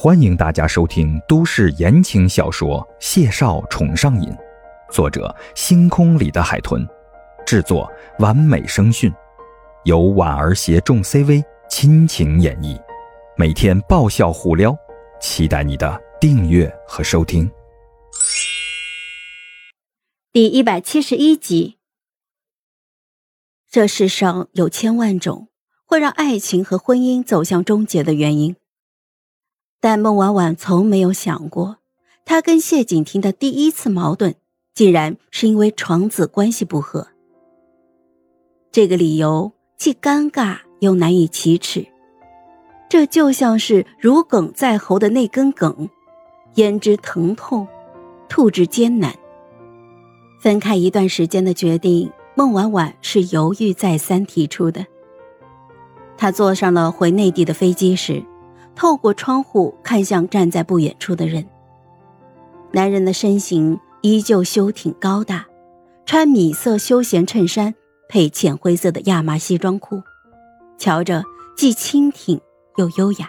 欢迎大家收听都市言情小说《谢少宠上瘾》，作者：星空里的海豚，制作：完美声讯，由婉儿携众 CV 亲情演绎，每天爆笑互撩，期待你的订阅和收听。第一百七十一集。这世上有千万种会让爱情和婚姻走向终结的原因。但孟婉婉从没有想过，她跟谢景亭的第一次矛盾，竟然是因为床子关系不和。这个理由既尴尬又难以启齿，这就像是如鲠在喉的那根梗，咽之疼痛，吐之艰难。分开一段时间的决定，孟婉婉是犹豫再三提出的。她坐上了回内地的飞机时。透过窗户看向站在不远处的人。男人的身形依旧修挺高大，穿米色休闲衬衫配浅灰色的亚麻西装裤，瞧着既轻挺又优雅。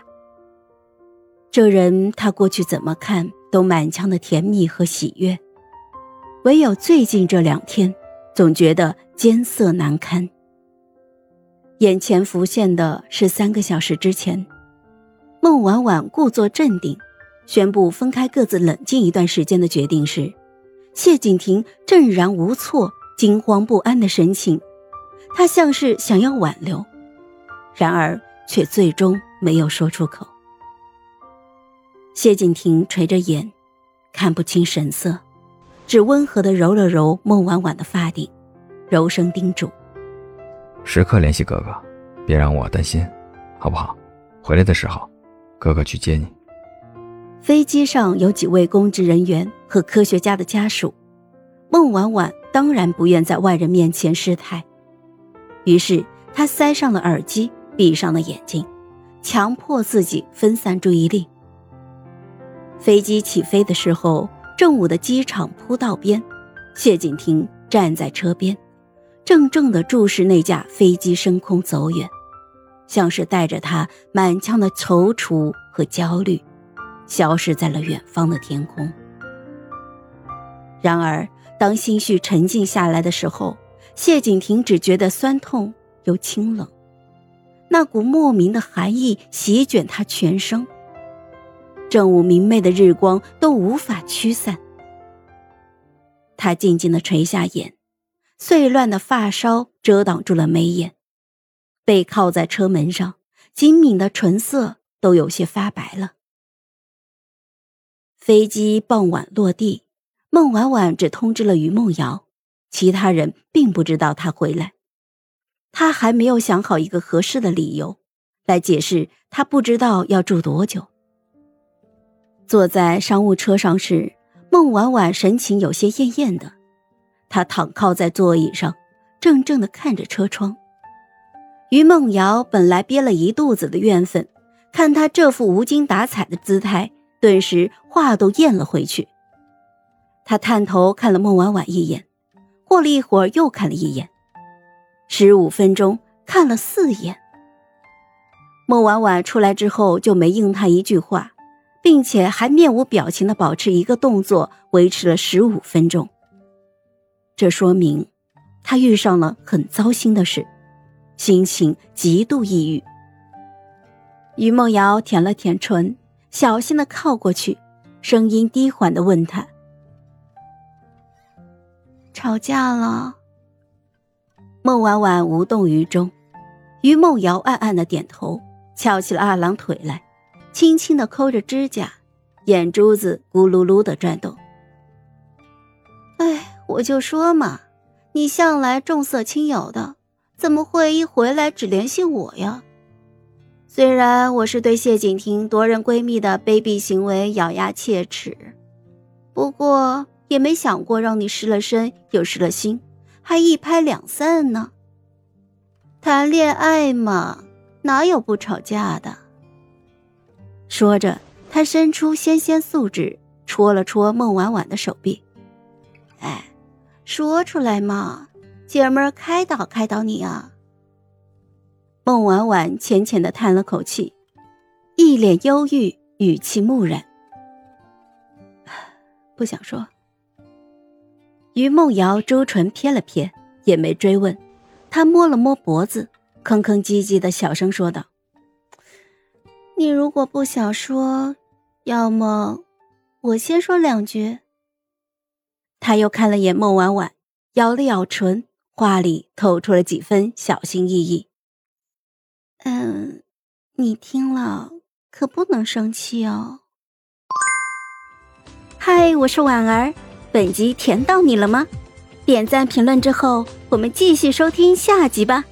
这人他过去怎么看都满腔的甜蜜和喜悦，唯有最近这两天，总觉得艰涩难堪。眼前浮现的是三个小时之前。孟婉婉故作镇定，宣布分开，各自冷静一段时间的决定时，谢景亭震然无措、惊慌不安的神情，他像是想要挽留，然而却最终没有说出口。谢景亭垂着眼，看不清神色，只温和的揉了揉孟婉婉的发顶，柔声叮嘱：“时刻联系哥哥，别让我担心，好不好？回来的时候。”哥哥去接你。飞机上有几位公职人员和科学家的家属，孟婉婉当然不愿在外人面前失态，于是她塞上了耳机，闭上了眼睛，强迫自己分散注意力。飞机起飞的时候，正午的机场铺道边，谢景亭站在车边，怔怔地注视那架飞机升空走远。像是带着他满腔的踌躇和焦虑，消失在了远方的天空。然而，当心绪沉静下来的时候，谢景亭只觉得酸痛又清冷，那股莫名的寒意席卷他全身。正午明媚的日光都无法驱散。他静静的垂下眼，碎乱的发梢遮挡住了眉眼。背靠在车门上，紧敏的唇色都有些发白了。飞机傍晚落地，孟婉婉只通知了于梦瑶，其他人并不知道她回来。她还没有想好一个合适的理由来解释她不知道要住多久。坐在商务车上时，孟婉婉神情有些恹恹的，她躺靠在座椅上，怔怔的看着车窗。于梦瑶本来憋了一肚子的怨愤，看他这副无精打采的姿态，顿时话都咽了回去。他探头看了孟婉婉一眼，过了一会儿又看了一眼，十五分钟看了四眼。孟婉婉出来之后就没应他一句话，并且还面无表情的保持一个动作，维持了十五分钟。这说明，他遇上了很糟心的事。心情极度抑郁。于梦瑶舔了舔唇，小心的靠过去，声音低缓的问他：“吵架了？”孟婉婉无动于衷。于梦瑶暗暗的点头，翘起了二郎腿来，轻轻的抠着指甲，眼珠子咕噜噜的转动。哎，我就说嘛，你向来重色轻友的。怎么会一回来只联系我呀？虽然我是对谢景亭夺人闺蜜的卑鄙行为咬牙切齿，不过也没想过让你失了身又失了心，还一拍两散呢。谈恋爱嘛，哪有不吵架的？说着，他伸出纤纤素指戳了戳孟婉婉的手臂。哎，说出来嘛。姐们儿，开导开导你啊！孟婉婉浅浅的叹了口气，一脸忧郁语气木然。不想说。于梦瑶周唇撇了撇，也没追问。他摸了摸脖子，吭吭唧唧的小声说道：“你如果不想说，要么我先说两句。”他又看了眼孟婉婉，咬了咬唇，话里透出了几分小心翼翼。“嗯，你听了可不能生气哦。”嗨，我是婉儿，本集甜到你了吗？点赞评论之后，我们继续收听下集吧。